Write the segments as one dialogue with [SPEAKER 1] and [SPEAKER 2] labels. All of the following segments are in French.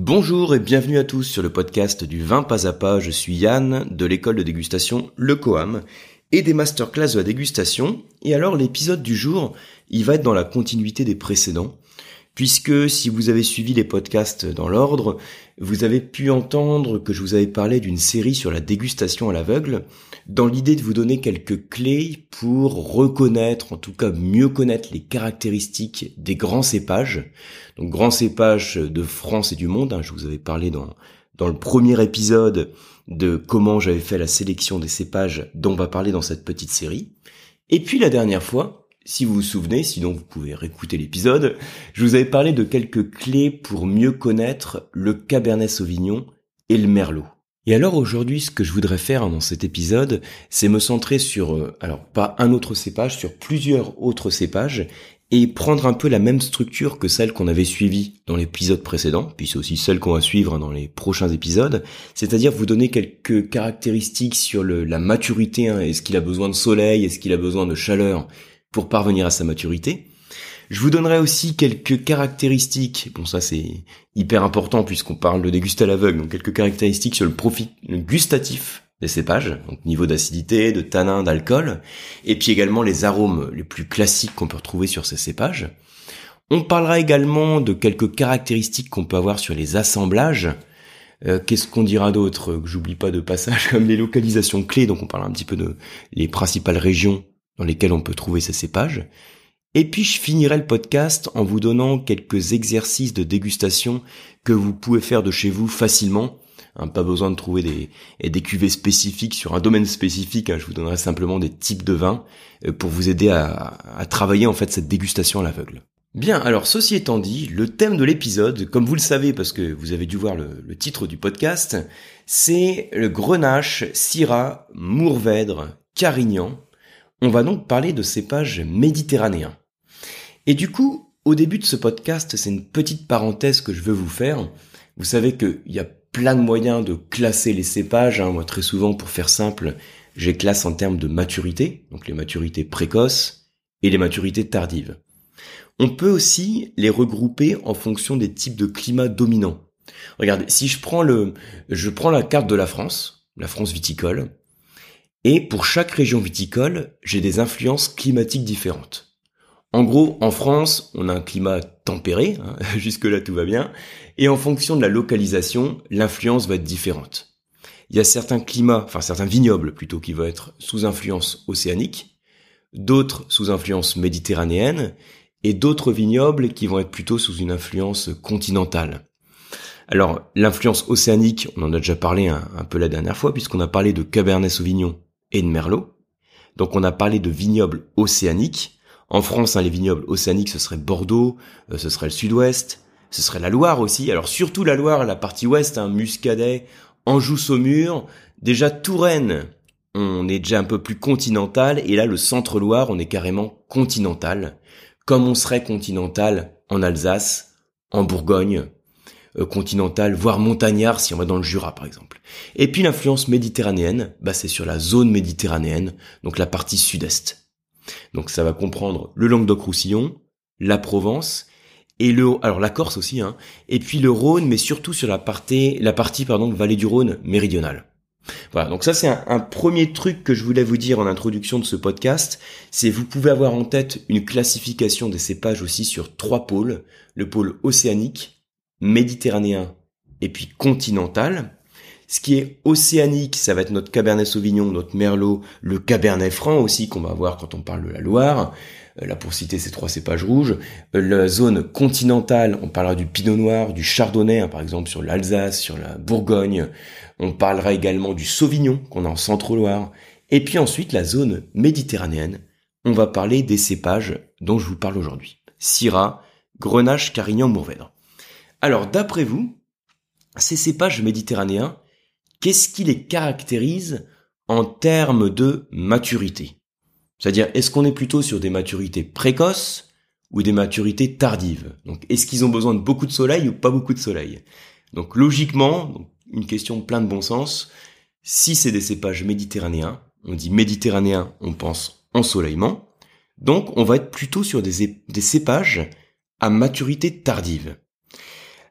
[SPEAKER 1] Bonjour et bienvenue à tous sur le podcast du vin pas à pas. Je suis Yann de l'école de dégustation Le Coam et des masterclass de la dégustation. Et alors l'épisode du jour, il va être dans la continuité des précédents puisque si vous avez suivi les podcasts dans l'ordre, vous avez pu entendre que je vous avais parlé d'une série sur la dégustation à l'aveugle, dans l'idée de vous donner quelques clés pour reconnaître, en tout cas mieux connaître les caractéristiques des grands cépages. Donc grands cépages de France et du monde, hein, je vous avais parlé dans, dans le premier épisode de comment j'avais fait la sélection des cépages dont on va parler dans cette petite série. Et puis la dernière fois, si vous vous souvenez, sinon vous pouvez réécouter l'épisode, je vous avais parlé de quelques clés pour mieux connaître le Cabernet Sauvignon et le Merlot. Et alors aujourd'hui, ce que je voudrais faire dans cet épisode, c'est me centrer sur, euh, alors pas un autre cépage, sur plusieurs autres cépages, et prendre un peu la même structure que celle qu'on avait suivie dans l'épisode précédent, puis c'est aussi celle qu'on va suivre dans les prochains épisodes, c'est-à-dire vous donner quelques caractéristiques sur la maturité, hein, est-ce qu'il a besoin de soleil, est-ce qu'il a besoin de chaleur, pour parvenir à sa maturité. Je vous donnerai aussi quelques caractéristiques, bon ça c'est hyper important puisqu'on parle de déguster à l'aveugle, donc quelques caractéristiques sur le profit gustatif des cépages, donc niveau d'acidité, de tanin, d'alcool, et puis également les arômes les plus classiques qu'on peut retrouver sur ces cépages. On parlera également de quelques caractéristiques qu'on peut avoir sur les assemblages. Euh, qu'est-ce qu'on dira d'autre? Que j'oublie pas de passage comme les localisations clés, donc on parlera un petit peu de les principales régions dans lesquels on peut trouver ces cépages. Et puis je finirai le podcast en vous donnant quelques exercices de dégustation que vous pouvez faire de chez vous facilement. Hein, pas besoin de trouver des, des cuvées spécifiques sur un domaine spécifique. Hein. je vous donnerai simplement des types de vins euh, pour vous aider à, travailler en fait cette dégustation à l'aveugle. Bien, alors ceci étant dit, le thème de l'épisode, comme vous le savez parce que vous avez dû voir le, le titre du podcast, c'est le Grenache, Syrah, Mourvèdre, Carignan on va donc parler de cépages méditerranéens. Et du coup, au début de ce podcast, c'est une petite parenthèse que je veux vous faire. Vous savez qu'il y a plein de moyens de classer les cépages. Hein. Moi, très souvent, pour faire simple, j'ai classe en termes de maturité, donc les maturités précoces et les maturités tardives. On peut aussi les regrouper en fonction des types de climats dominants. Regardez, si je prends le, je prends la carte de la France, la France viticole, et pour chaque région viticole, j'ai des influences climatiques différentes. En gros, en France, on a un climat tempéré, hein, jusque-là tout va bien, et en fonction de la localisation, l'influence va être différente. Il y a certains climats, enfin certains vignobles plutôt, qui vont être sous influence océanique, d'autres sous influence méditerranéenne, et d'autres vignobles qui vont être plutôt sous une influence continentale. Alors, l'influence océanique, on en a déjà parlé un, un peu la dernière fois, puisqu'on a parlé de Cabernet Sauvignon et de Merlot. Donc on a parlé de vignobles océaniques. En France, hein, les vignobles océaniques, ce serait Bordeaux, euh, ce serait le sud-ouest, ce serait la Loire aussi. Alors surtout la Loire, la partie ouest, hein, Muscadet, Anjou-Saumur, déjà Touraine, on est déjà un peu plus continental, et là le centre-Loire, on est carrément continental, comme on serait continental en Alsace, en Bourgogne, euh, continentale, voire montagnard si on va dans le Jura par exemple. Et puis l'influence méditerranéenne, bah c'est sur la zone méditerranéenne, donc la partie sud-est. Donc ça va comprendre le Languedoc-Roussillon, la Provence et le alors la Corse aussi hein, et puis le Rhône mais surtout sur la partie la partie pardon vallée du Rhône méridionale. Voilà, donc ça c'est un, un, premier truc que je voulais vous dire en introduction de ce podcast, c'est vous pouvez avoir en tête une classification des cépages aussi sur trois pôles, le pôle océanique, méditerranéen et puis continental. Ce qui est océanique, ça va être notre Cabernet Sauvignon, notre Merlot, le Cabernet Franc aussi qu'on va voir quand on parle de la Loire. Euh, là, pour citer ces trois cépages rouges. Euh, la zone continentale, on parlera du Pinot Noir, du Chardonnay, hein, par exemple sur l'Alsace, sur la Bourgogne. On parlera également du Sauvignon qu'on a en Centre-Loire. Et puis ensuite, la zone méditerranéenne. On va parler des cépages dont je vous parle aujourd'hui. Syrah, Grenache, Carignan, Mourvèdre. Alors, d'après vous, ces cépages méditerranéens, qu'est-ce qui les caractérise en termes de maturité? C'est-à-dire, est-ce qu'on est plutôt sur des maturités précoces ou des maturités tardives? Donc, est-ce qu'ils ont besoin de beaucoup de soleil ou pas beaucoup de soleil? Donc, logiquement, une question plein de bon sens, si c'est des cépages méditerranéens, on dit méditerranéen, on pense ensoleillement, donc on va être plutôt sur des, des cépages à maturité tardive.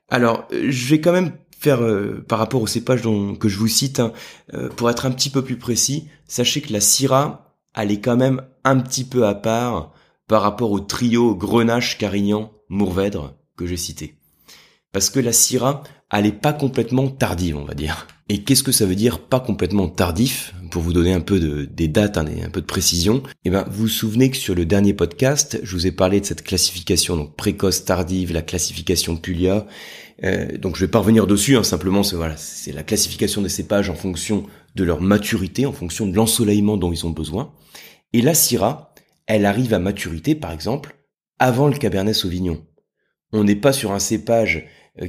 [SPEAKER 1] Alors, je vais quand même faire euh, par rapport aux cépages dont, que je vous cite, hein, euh, pour être un petit peu plus précis, sachez que la Syrah, elle est quand même un petit peu à part par rapport au trio Grenache, Carignan, Mourvèdre que j'ai cité. Parce que la Syrah, elle est pas complètement tardive, on va dire. Et qu'est-ce que ça veut dire pas complètement tardif Pour vous donner un peu de, des dates, hein, un peu de précision? Eh ben, vous vous souvenez que sur le dernier podcast, je vous ai parlé de cette classification donc précoce, tardive, la classification Puglia. Euh, donc je vais pas revenir dessus, hein, simplement c'est c'est la classification des cépages en fonction de leur maturité, en fonction de l'ensoleillement dont ils ont besoin. Et la Syrah, elle arrive à maturité, par exemple, avant le Cabernet Sauvignon. On n'est pas sur un cépage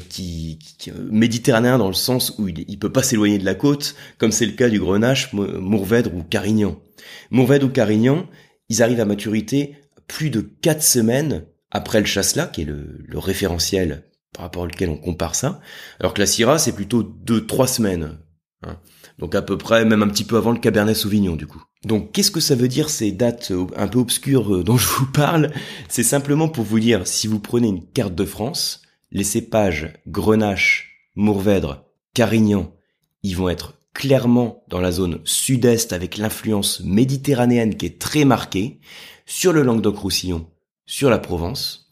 [SPEAKER 1] qui, qui, méditerranéen dans le sens où il, il peut pas s'éloigner de la côte, comme c'est le cas du Grenache, Mourvèdre ou Carignan. Mourvèdre ou Carignan, ils arrivent à maturité plus de quatre semaines après le chasselas, qui est le, le, référentiel par rapport auquel on compare ça, alors que la Syrah, c'est plutôt deux, trois semaines. Hein. Donc à peu près, même un petit peu avant le Cabernet Sauvignon, du coup. Donc qu'est-ce que ça veut dire ces dates un peu obscures euh, dont je vous parle? C'est simplement pour vous dire, si vous prenez une carte de France, les cépages Grenache, Mourvèdre, Carignan, ils vont être clairement dans la zone sud-est avec l'influence méditerranéenne qui est très marquée sur le Languedoc-Roussillon, sur la Provence.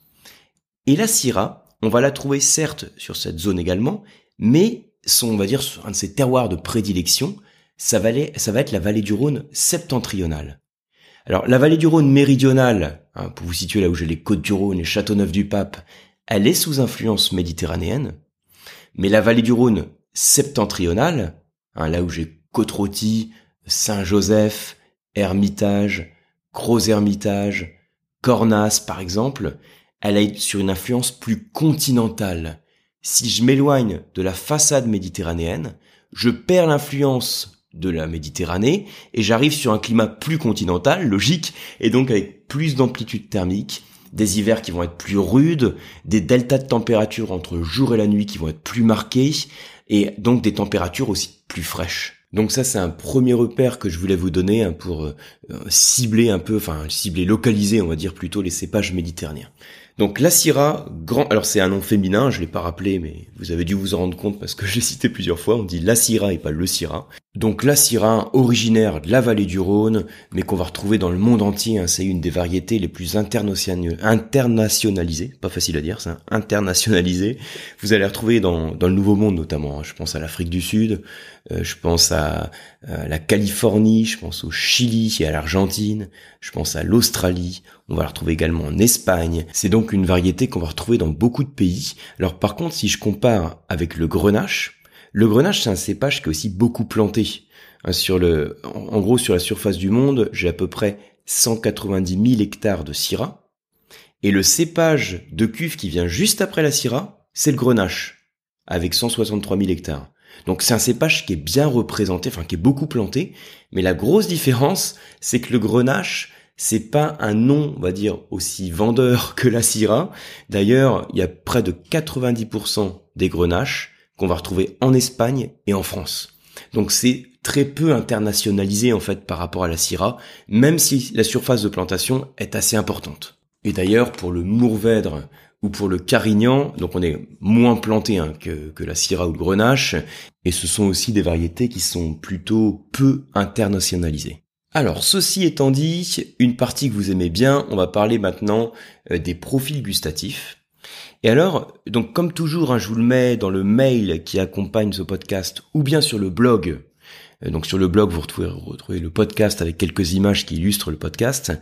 [SPEAKER 1] Et la Syrah, on va la trouver certes sur cette zone également, mais son, on va dire, un de ses terroirs de prédilection, ça va, être la vallée du Rhône septentrionale. Alors la vallée du Rhône méridionale, hein, pour vous situer là où j'ai les côtes du Rhône et Châteauneuf-du-Pape, elle est sous influence méditerranéenne, mais la vallée du Rhône septentrionale, hein, là où j'ai côte Saint-Joseph, Hermitage, Gros-Hermitage, Cornas par exemple, elle est sur une influence plus continentale. Si je m'éloigne de la façade méditerranéenne, je perds l'influence de la Méditerranée et j'arrive sur un climat plus continental, logique, et donc avec plus d'amplitude thermique, des hivers qui vont être plus rudes, des deltas de température entre jour et la nuit qui vont être plus marqués, et donc des températures aussi plus fraîches. Donc ça c'est un premier repère que je voulais vous donner hein, pour euh, cibler un peu, enfin cibler, localiser on va dire plutôt les cépages méditerranéens. Donc la Syrah, grand, alors c'est un nom féminin, je l'ai pas rappelé, mais vous avez dû vous en rendre compte parce que j'ai cité plusieurs fois. On dit la Syrah et pas le Syrah. Donc la Syrah, originaire de la vallée du Rhône, mais qu'on va retrouver dans le monde entier. Hein, c'est une des variétés les plus internationalisées, pas facile à dire ça, internationalisées. Vous allez retrouver dans, dans le Nouveau Monde notamment. Hein. je pense à l'Afrique du Sud, euh, je pense à, à la Californie, je pense au Chili et à l'Argentine, je pense à l'Australie. On va la retrouver également en Espagne. C'est donc une variété qu'on va retrouver dans beaucoup de pays. Alors par contre, si je compare avec le grenache, le grenache c'est un cépage qui est aussi beaucoup planté. Hein, sur le, en gros, sur la surface du monde, j'ai à peu près 190 000 hectares de syrah. Et le cépage de cuve qui vient juste après la syrah, c'est le grenache, avec 163 000 hectares. Donc c'est un cépage qui est bien représenté, enfin qui est beaucoup planté, mais la grosse différence, c'est que le grenache, c'est pas un nom, on va dire, aussi vendeur que la Syrah. D'ailleurs, il y a près de 90% des grenaches qu'on va retrouver en Espagne et en France. Donc c'est très peu internationalisé en fait par rapport à la Syrah, même si la surface de plantation est assez importante. Et d'ailleurs, pour le Mourvèdre ou pour le Carignan, donc on est moins planté hein, que, que la Syrah ou le Grenache, et ce sont aussi des variétés qui sont plutôt peu internationalisées. Alors, ceci étant dit, une partie que vous aimez bien, on va parler maintenant euh, des profils gustatifs. Et alors, donc comme toujours, hein, je vous le mets dans le mail qui accompagne ce podcast, ou bien sur le blog. Euh, donc sur le blog, vous retrouvez, le podcast avec quelques images qui illustrent le podcast.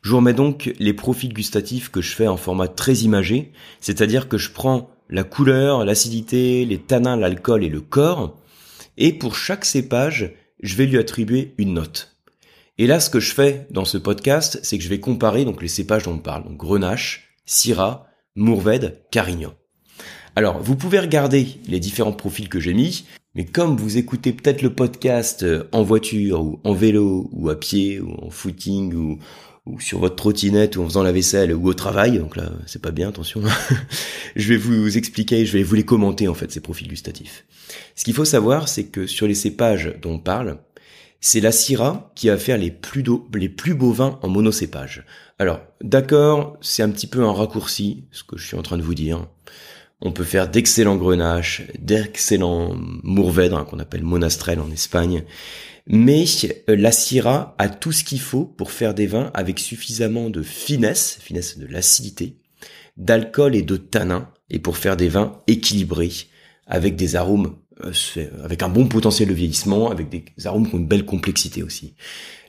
[SPEAKER 1] Je vous remets donc les profils gustatifs que je fais en format très imagé, c'est-à-dire que je prends la couleur, l'acidité, les tanins, l'alcool et le corps, et pour chaque cépage, je vais lui attribuer une note. Et là, ce que je fais dans ce podcast, c'est que je vais comparer donc les cépages dont on parle, donc Grenache, Syrah, Mourvèdre, Carignan. Alors, vous pouvez regarder les différents profils que j'ai mis, mais comme vous écoutez peut-être le podcast euh, en voiture ou en vélo ou à pied ou en footing ou, ou sur votre trottinette ou en faisant la vaisselle ou au travail, donc là c'est pas bien, attention. je vais vous expliquer, je vais vous les commenter en fait ces profils gustatifs. Ce qu'il faut savoir, c'est que sur les cépages dont on parle, c'est la Syrah qui va faire les plus, beaux vins en monocépage. Alors, d'accord, c'est un petit peu un raccourci, ce que je suis en train de vous dire. On peut faire d'excellents grenaches, d'excellents mourvèdres hein, qu'on appelle monastrel en Espagne. Mais euh, la Syrah a tout ce qu'il faut pour faire des vins avec suffisamment de finesse, finesse de l'acidité, d'alcool et de tanin, et pour faire des vins équilibrés, avec des arômes, avec un bon potentiel de vieillissement, avec des arômes qui ont une belle complexité aussi.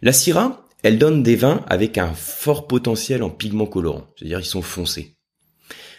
[SPEAKER 1] La Syrah, elle donne des vins avec un fort potentiel en pigments colorants, c'est-à-dire ils sont foncés.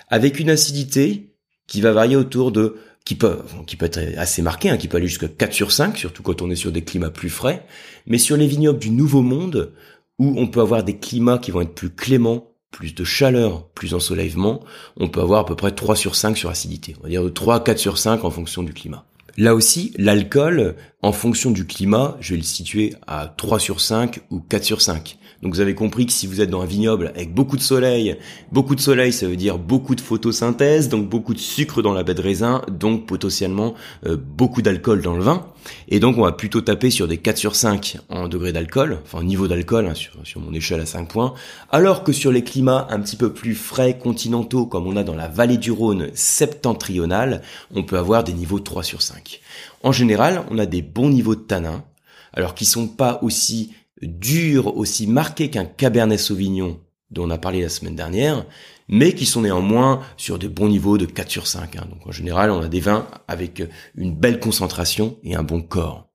[SPEAKER 1] Avec une acidité qui va varier autour de qui peut, qui peut être assez marqué, hein, qui peut aller jusqu'à 4 sur 5, surtout quand on est sur des climats plus frais, mais sur les vignobles du Nouveau Monde, où on peut avoir des climats qui vont être plus cléments, plus de chaleur, plus d'ensoleillement, on peut avoir à peu près 3 sur 5 sur acidité. On va dire de 3 à 4 sur 5 en fonction du climat. Là aussi, l'alcool, en fonction du climat, je vais le situer à 3 sur 5 ou 4 sur 5. Donc vous avez compris que si vous êtes dans un vignoble avec beaucoup de soleil, beaucoup de soleil ça veut dire beaucoup de photosynthèse, donc beaucoup de sucre dans la baie de raisin, donc potentiellement euh, beaucoup d'alcool dans le vin. Et donc on va plutôt taper sur des 4 sur 5 en degré d'alcool, enfin en niveau d'alcool hein, sur, mon échelle à 5 points, alors que sur les climats un petit peu plus frais, continentaux, comme on a dans la vallée du Rhône septentrionale, on peut avoir des niveaux 3 sur 5. En général, on a des bons niveaux de tanin, alors qui sont pas aussi dur, aussi marqué qu'un Cabernet Sauvignon dont on a parlé la semaine dernière, mais qui sont néanmoins sur des bons niveaux de 4 sur 5. Hein. Donc en général, on a des vins avec une belle concentration et un bon corps.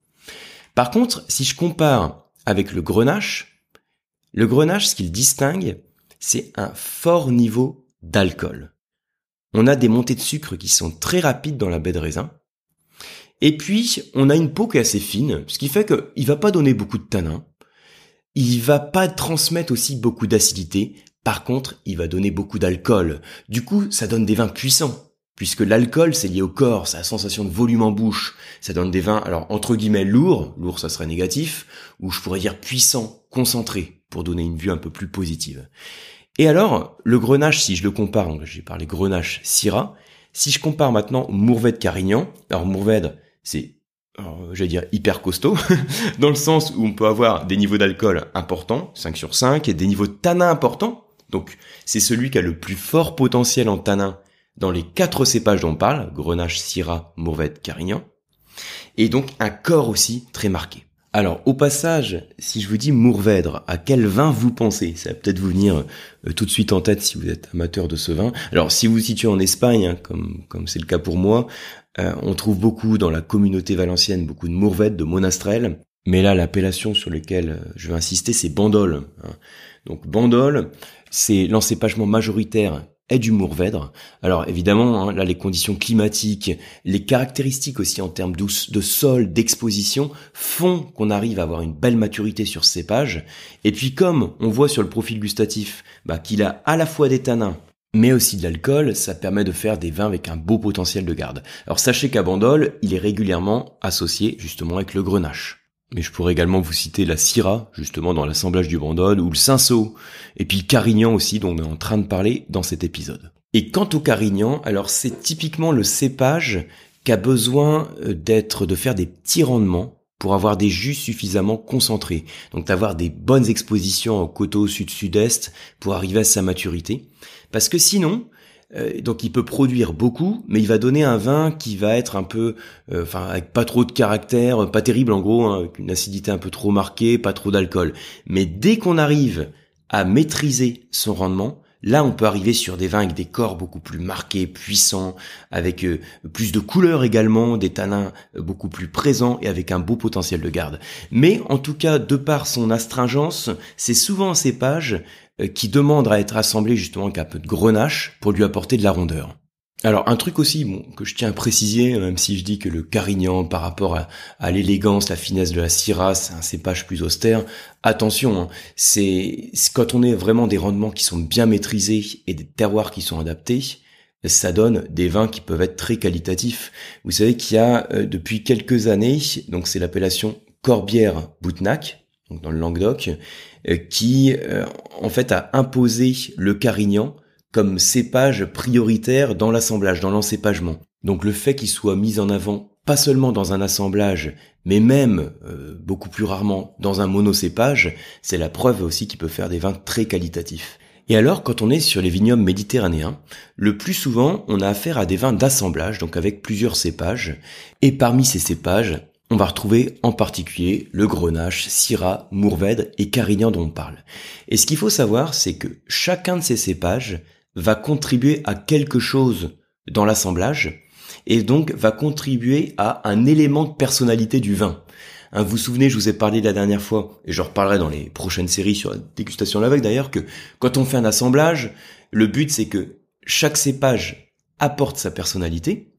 [SPEAKER 1] Par contre, si je compare avec le grenache, le grenache, ce qu'il distingue, c'est un fort niveau d'alcool. On a des montées de sucre qui sont très rapides dans la baie de raisin. Et puis, on a une peau qui est assez fine, ce qui fait qu'il va pas donner beaucoup de tanin il va pas transmettre aussi beaucoup d'acidité. Par contre, il va donner beaucoup d'alcool. Du coup, ça donne des vins puissants. Puisque l'alcool, c'est lié au corps, c'est la sensation de volume en bouche. Ça donne des vins, alors, entre guillemets, lourds. Lourd, ça serait négatif. Ou je pourrais dire puissant, concentré, pour donner une vue un peu plus positive. Et alors, le grenache, si je le compare, j'ai parlé grenache Syrah, si je compare maintenant Mourvèdre Carignan, alors Mourvèdre, c'est j'allais dire hyper costaud, dans le sens où on peut avoir des niveaux d'alcool importants, 5 sur 5, et des niveaux de tanin importants. Donc c'est celui qui a le plus fort potentiel en tanin dans les quatre cépages dont on parle, Grenache, Syrah, Mourvèdre, Carignan. Et donc un corps aussi très marqué. Alors, au passage, si je vous dis Mourvèdre, à quel vin vous pensez? Ça va peut-être vous venir euh, tout de suite en tête si vous êtes amateur de ce vin. Alors, si vous vous situez en Espagne, hein, comme comme c'est le cas pour moi, euh, on trouve beaucoup dans la communauté valencienne beaucoup de Mourvèdre, de Monastrel. Mais là, l'appellation sur laquelle euh, je vais insister, c'est Bandol. Hein. Donc Bandol, c'est l'encépagement majoritaire est du Mourvèdre. Alors évidemment, hein, là les conditions climatiques, les caractéristiques aussi en termes de sol, d'exposition, font qu'on arrive à avoir une belle maturité sur ce cépage. Et puis comme on voit sur le profil gustatif bah, qu'il a à la fois des tanins, mais aussi de l'alcool, ça permet de faire des vins avec un beau potentiel de garde. Alors sachez qu'à Bandol, il est régulièrement associé justement avec le grenache. Mais je pourrais également vous citer la Syrah, justement dans l'assemblage du Bandol, ou le Cinsault, et puis Carignan aussi, dont on est en train de parler dans cet épisode. Et quant au Carignan, alors c'est typiquement le cépage qui a besoin euh, d'être, de faire des petits rendements pour avoir des jus suffisamment concentrés. Donc d'avoir des bonnes expositions au coteau sud-sud-est pour arriver à sa maturité. Parce que sinon, euh, donc il peut produire beaucoup, mais il va donner un vin qui va être un peu, euh, enfin avec pas trop de caractère, pas terrible en gros, hein, avec une acidité un peu trop marquée, pas trop d'alcool. Mais dès qu'on arrive à maîtriser son rendement, Là, on peut arriver sur des vins avec des corps beaucoup plus marqués, puissants, avec euh, plus de couleurs également, des tanins beaucoup plus présents et avec un beau potentiel de garde. Mais en tout cas, de par son astringence, c'est souvent un cépage euh, qui demande à être assemblé justement avec un peu de grenache pour lui apporter de la rondeur. Alors un truc aussi bon, que je tiens à préciser, même si je dis que le Carignan par rapport à, l'élégance, la finesse de la Syrah, c'est un cépage plus austère, attention, hein, c'est quand on est vraiment des rendements qui sont bien maîtrisés et des terroirs qui sont adaptés, ça donne des vins qui peuvent être très qualitatifs. Vous savez qu'il y a euh, depuis quelques années, donc c'est l'appellation Corbière Boutnac, donc dans le Languedoc, euh, qui euh, en fait a imposé le Carignan comme cépage prioritaire dans l'assemblage, dans l'encépagement. Donc le fait qu'il soit mis en avant pas seulement dans un assemblage, mais même euh, beaucoup plus rarement dans un monocépage, c'est la preuve aussi qu'il peut faire des vins très qualitatifs. Et alors, quand on est sur les vignobles méditerranéens, le plus souvent, on a affaire à des vins d'assemblage, donc avec plusieurs cépages. Et parmi ces cépages, on va retrouver en particulier le Grenache, Syrah, Mourvèdre et Carignan dont on parle. Et ce qu'il faut savoir, c'est que chacun de ces cépages va contribuer à quelque chose dans l'assemblage, et donc va contribuer à un élément de personnalité du vin. Hein, vous vous souvenez, je vous ai parlé la dernière fois, et je reparlerai dans les prochaines séries sur la dégustation de l'aveugle d'ailleurs, que quand on fait un assemblage, le but c'est que chaque cépage apporte sa personnalité,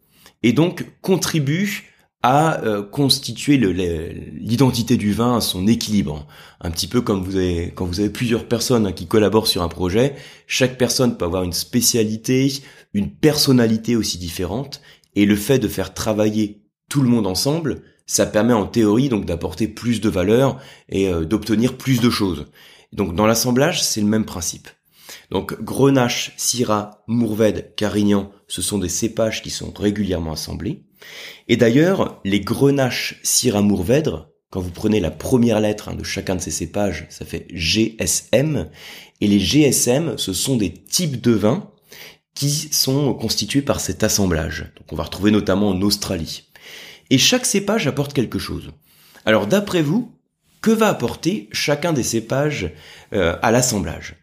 [SPEAKER 1] et donc contribue à euh, constituer l'identité du vin, son équilibre. Un petit peu comme vous avez, quand vous avez plusieurs personnes hein, qui collaborent sur un projet, chaque personne peut avoir une spécialité, une personnalité aussi différente, et le fait de faire travailler tout le monde ensemble, ça permet en théorie donc d'apporter plus de valeur et euh, d'obtenir plus de choses. Donc dans l'assemblage, c'est le même principe. Donc Grenache, Syrah, Mourvèdre, Carignan, ce sont des cépages qui sont régulièrement assemblés. Et d'ailleurs, les Grenache, Syrah, Mourvèdre, quand vous prenez la première lettre hein, de chacun de ces cépages, ça fait GSM. Et les GSM, ce sont des types de vins qui sont constitués par cet assemblage. Donc on va retrouver notamment en Australie. Et chaque cépage apporte quelque chose. Alors d'après vous, que va apporter chacun des cépages euh, à l'assemblage?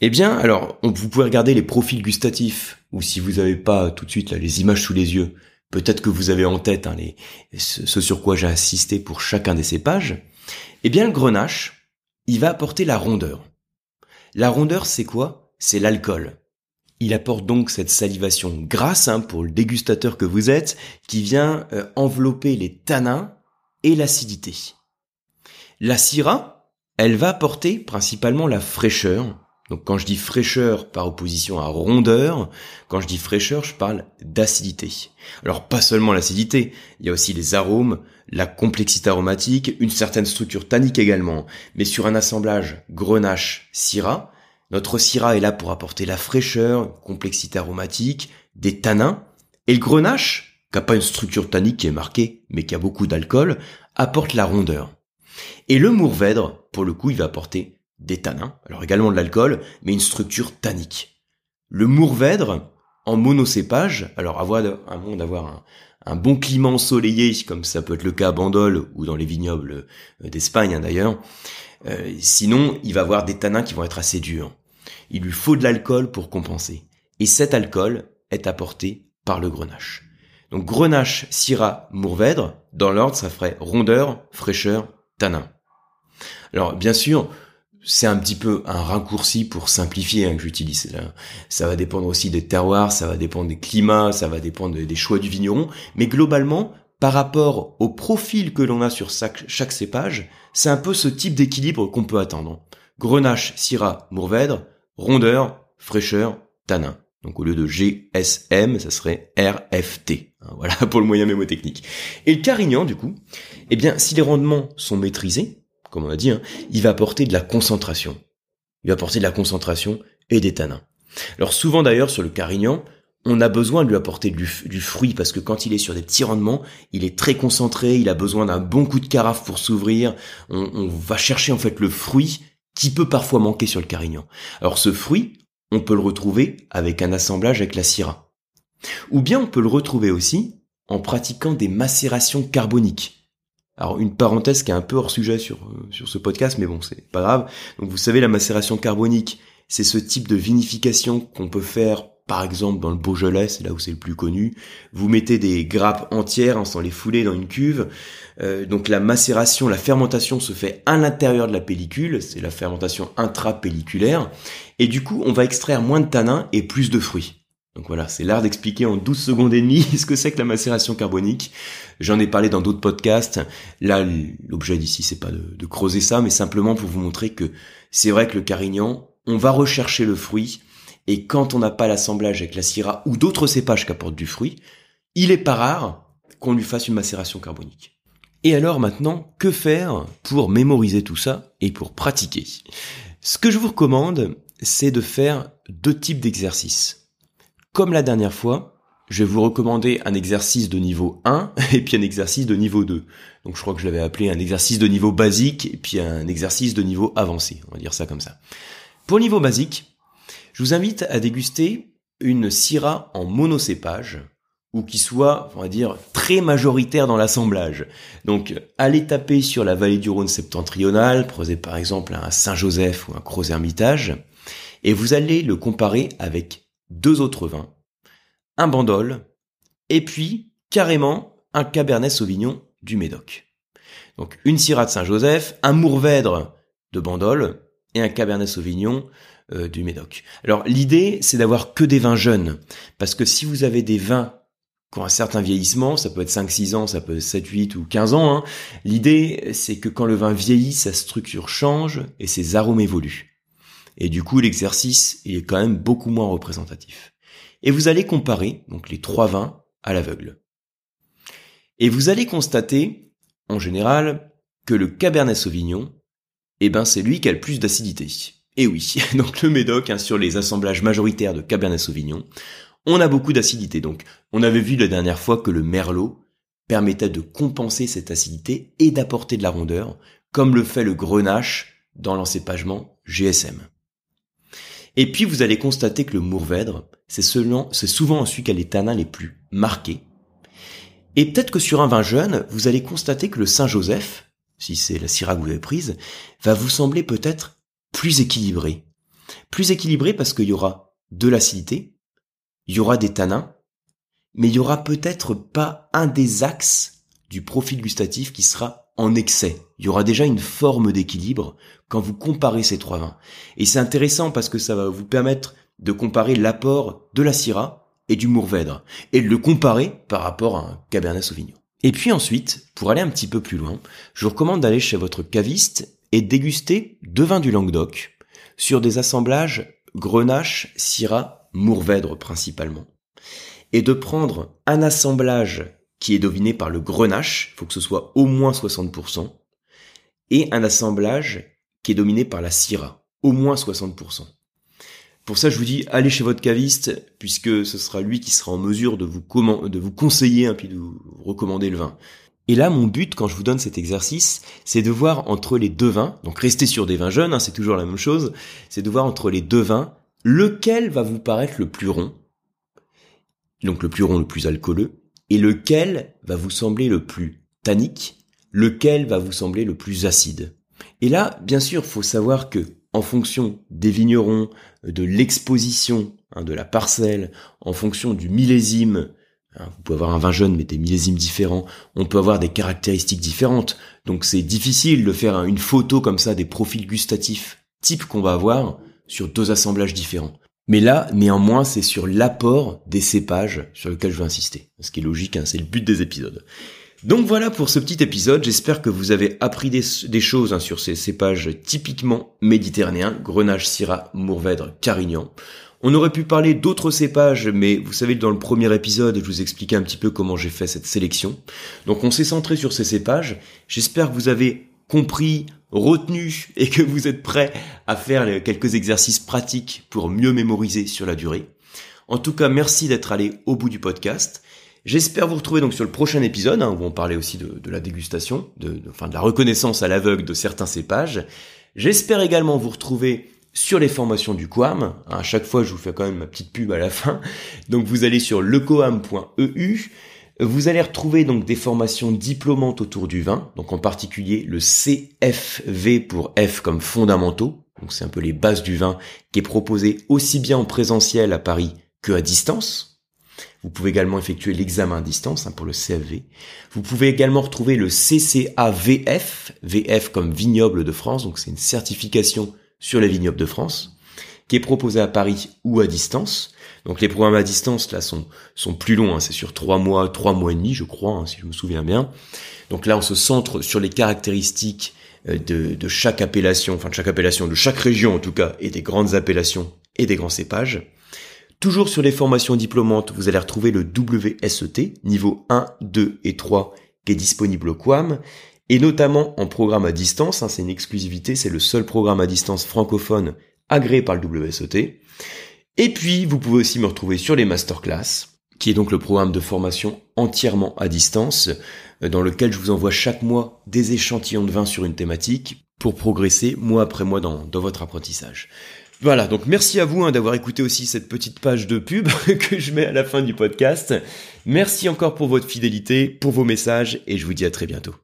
[SPEAKER 1] Eh bien, alors vous pouvez regarder les profils gustatifs, ou si vous n'avez pas tout de suite les images sous les yeux, peut-être que vous avez en tête hein, les, ce, sur quoi j'ai assisté pour chacun des cépages. Eh bien, le grenache, il va apporter la rondeur. La rondeur, c'est quoi? C'est l'alcool. Il apporte donc cette salivation grasse hein, pour le dégustateur que vous êtes, qui vient euh, envelopper les tanins et l'acidité. La syrah, elle va apporter principalement la fraîcheur. Donc quand je dis fraîcheur par opposition à rondeur, quand je dis fraîcheur, je parle d'acidité. Alors pas seulement l'acidité, il y a aussi les arômes, la complexité aromatique, une certaine structure tannique également. Mais sur un assemblage grenache-syrah, notre syrah est là pour apporter la fraîcheur, complexité aromatique, des tanins. Et le grenache, qui n'a pas une structure tannique qui est marquée, mais qui a beaucoup d'alcool, apporte la rondeur. Et le mourvèdre, pour le coup, il va apporter des tanins, alors également de l'alcool, mais une structure tannique. Le mourvèdre, en monocépage, alors avoir un monde d'avoir un, un, bon climat ensoleillé, comme ça peut être le cas à Bandol ou dans les vignobles euh, d'Espagne hein, d'ailleurs, euh, sinon, il va avoir des tanins qui vont être assez durs. Il lui faut de l'alcool pour compenser. Et cet alcool est apporté par le grenache. Donc grenache, syrah, mourvèdre, dans l'ordre, ça ferait rondeur, fraîcheur, tanin. Alors bien sûr, c'est un petit peu un raccourci pour simplifier hein, que j'utilise. Ça va dépendre aussi des terroirs, ça va dépendre des climats, ça va dépendre des choix du vigneron, mais globalement, par rapport au profil que l'on a sur chaque, cépage, c'est un peu ce type d'équilibre qu'on peut attendre. Grenache, Syrah, Mourvèdre, rondeur, fraîcheur, tanin. Donc au lieu de GSM, ça serait RFT. Hein, voilà pour le moyen mémotechnique. Et le Carignan, du coup, eh bien, si les rendements sont maîtrisés, comme on a dit, hein, il va apporter de la concentration. Il va apporter de la concentration et des tanins. Alors souvent d'ailleurs sur le Carignan, on a besoin de lui apporter du, fruit parce que quand il est sur des petits rendements, il est très concentré, il a besoin d'un bon coup de carafe pour s'ouvrir. On, va chercher en fait le fruit qui peut parfois manquer sur le carignan. Alors ce fruit, on peut le retrouver avec un assemblage avec la syrah. Ou bien on peut le retrouver aussi en pratiquant des macérations carboniques. Alors une parenthèse qui est un peu hors sujet sur, euh, sur ce podcast, mais bon, c'est pas grave. Donc vous savez, la macération carbonique, c'est ce type de vinification qu'on peut faire par exemple dans le Beaujolais, c'est là où c'est le plus connu, vous mettez des grappes entières hein, sans les fouler dans une cuve. Euh, donc la macération, la fermentation se fait à l'intérieur de la pellicule, c'est la fermentation intrapelliculaire, et du coup on va extraire moins de tanins et plus de fruits. Donc voilà, c'est l'art d'expliquer en 12 secondes et demie ce que c'est que la macération carbonique. J'en ai parlé dans d'autres podcasts. Là, l'objet d'ici, c'est pas de, de creuser ça, mais simplement pour vous montrer que c'est vrai que le carignan, on va rechercher le fruit, et quand on n'a pas l'assemblage avec la syrah ou d'autres cépages qui apportent du fruit, il est pas rare qu'on lui fasse une macération carbonique. Et alors maintenant, que faire pour mémoriser tout ça et pour pratiquer? Ce que je vous recommande, c'est de faire deux types d'exercices. Comme la dernière fois, je vais vous recommander un exercice de niveau 1 et puis un exercice de niveau 2. Donc je crois que je l'avais appelé un exercice de niveau basique et puis un exercice de niveau avancé, on va dire ça comme ça. Pour le niveau basique, Je vous invite à déguster une Syrah en monocépage ou qui soit, on va dire, très majoritaire dans l'assemblage. Donc, allez taper sur la vallée du Rhône septentrionale, prenez par exemple un Saint-Joseph ou un Gros-Hermitage, et vous allez le comparer avec deux autres vins, un Bandol, et puis, carrément, un Cabernet Sauvignon du Médoc. Donc, une Syrah de Saint-Joseph, un Mourvèdre de Bandol, et un Cabernet Sauvignon euh, du Médoc. Alors l'idée, c'est d'avoir que des vins jeunes, parce que si vous avez des vins qui ont un certain vieillissement, ça peut être 5-6 ans, ça peut être 7, 8 ou 15 ans, hein, l'idée, c'est que quand le vin vieillit, sa structure change et ses arômes évoluent. Et du coup, l'exercice, est quand même beaucoup moins représentatif. Et vous allez comparer donc les trois vins à l'aveugle. Et vous allez constater, en général, que le Cabernet Sauvignon, eh ben, c'est lui qui a le plus d'acidité. Et oui, donc le Médoc, hein, sur les assemblages majoritaires de Cabernet Sauvignon, on a beaucoup d'acidité. Donc, on avait vu la dernière fois que le Merlot permettait de compenser cette acidité et d'apporter de la rondeur, comme le fait le Grenache dans l'encépagement GSM. Et puis, vous allez constater que le Mourvèdre, c'est souvent celui qui a les tanins les plus marqués. Et peut-être que sur un vin jeune, vous allez constater que le Saint-Joseph, si c'est la Syrah que vous avez prise, va vous sembler peut-être plus équilibré. Plus équilibré parce qu'il y aura de l'acidité, il y aura des tanins, mais il y aura peut-être pas un des axes du profil gustatif qui sera en excès. Il y aura déjà une forme d'équilibre quand vous comparez ces trois vins. Et c'est intéressant parce que ça va vous permettre de comparer l'apport de la Syrah et du Mourvèdre et de le comparer par rapport à un Cabernet Sauvignon. Et puis ensuite, pour aller un petit peu plus loin, je vous recommande d'aller chez votre caviste et déguster deux vins du Languedoc sur des assemblages Grenache, Syrah, Mourvèdre principalement. Et de prendre un assemblage qui est dominé par le Grenache, il faut que ce soit au moins 60%, et un assemblage qui est dominé par la Syrah, au moins 60%. Pour ça, je vous dis, allez chez votre caviste, puisque ce sera lui qui sera en mesure de vous, conseiller, hein, puis de vous recommander le vin. Et là, mon but, quand je vous donne cet exercice, c'est de voir entre les deux vins, donc restez sur des vins jeunes, hein, c'est toujours la même chose, c'est de voir entre les deux vins, lequel va vous paraître le plus rond, donc le plus rond, le plus alcooleux, et lequel va vous sembler le plus tannique, lequel va vous sembler le plus acide? Et là, bien sûr, faut savoir que en fonction des vignerons, de l'exposition hein, de la parcelle, en fonction du millésime, hein, vous pouvez avoir un vin jeune mais des millésimes différents, on peut avoir des caractéristiques différentes. Donc c'est difficile de faire une photo comme ça des profils gustatifs type qu'on va avoir sur deux assemblages différents. Mais là, néanmoins, c'est sur l'apport des cépages sur lequel je veux insister. Ce qui est logique, hein, c'est le but des épisodes. Donc voilà pour ce petit épisode, j'espère que vous avez appris des, choses hein, sur ces cépages typiquement méditerranéens, Grenache, Syrah, Mourvèdre, Carignan. On aurait pu parler d'autres cépages, mais vous savez, dans le premier épisode, je vous expliquais un petit peu comment j'ai fait cette sélection. Donc on s'est centré sur ces cépages. J'espère que vous avez compris, retenu et que vous êtes prêts à faire quelques exercices pratiques pour mieux mémoriser sur la durée. En tout cas, merci d'être allé au bout du podcast. J'espère vous retrouver donc sur le prochain épisode hein, où on parlait aussi de, la dégustation, de, de la reconnaissance à l'aveugle de certains cépages. J'espère également vous retrouver sur les formations du Coam. À chaque fois, je vous fais quand même ma petite pub à la fin. Donc vous allez sur lecoam.eu. Vous allez retrouver donc des formations diplômantes autour du vin, donc en particulier le CFV pour F comme fondamentaux. Donc c'est un peu les bases du vin qui est proposé aussi bien en présentiel à Paris que à distance. Vous pouvez également effectuer l'examen à distance hein, pour le CFV. Vous pouvez également retrouver le CCAVF, VF comme vignoble de France, donc c'est une certification sur les vignobles de France, qui est proposée à Paris ou à distance. Donc les programmes à distance là sont sont plus longs, hein, c'est sur trois mois, trois mois et demi, je crois, hein, si je me souviens bien. Donc là, on se centre sur les caractéristiques euh, de, de chaque appellation, enfin de chaque appellation, de chaque région en tout cas, et des grandes appellations et des grands cépages. Toujours sur les formations diplômantes, vous allez retrouver le WSET, niveau 1, 2 et 3, qui est disponible au QAM, et notamment en programme à distance, hein, c'est une exclusivité, c'est le seul programme à distance francophone agréé par le WSET. Et puis, vous pouvez aussi me retrouver sur les masterclass, qui est donc le programme de formation entièrement à distance, euh, dans lequel je vous envoie chaque mois des échantillons de vin sur une thématique pour progresser mois après mois dans, votre apprentissage. Voilà, donc merci à vous hein, d'avoir écouté aussi cette petite page de pub que je mets à la fin du podcast. Merci encore pour votre fidélité, pour vos messages, et je vous dis à très bientôt.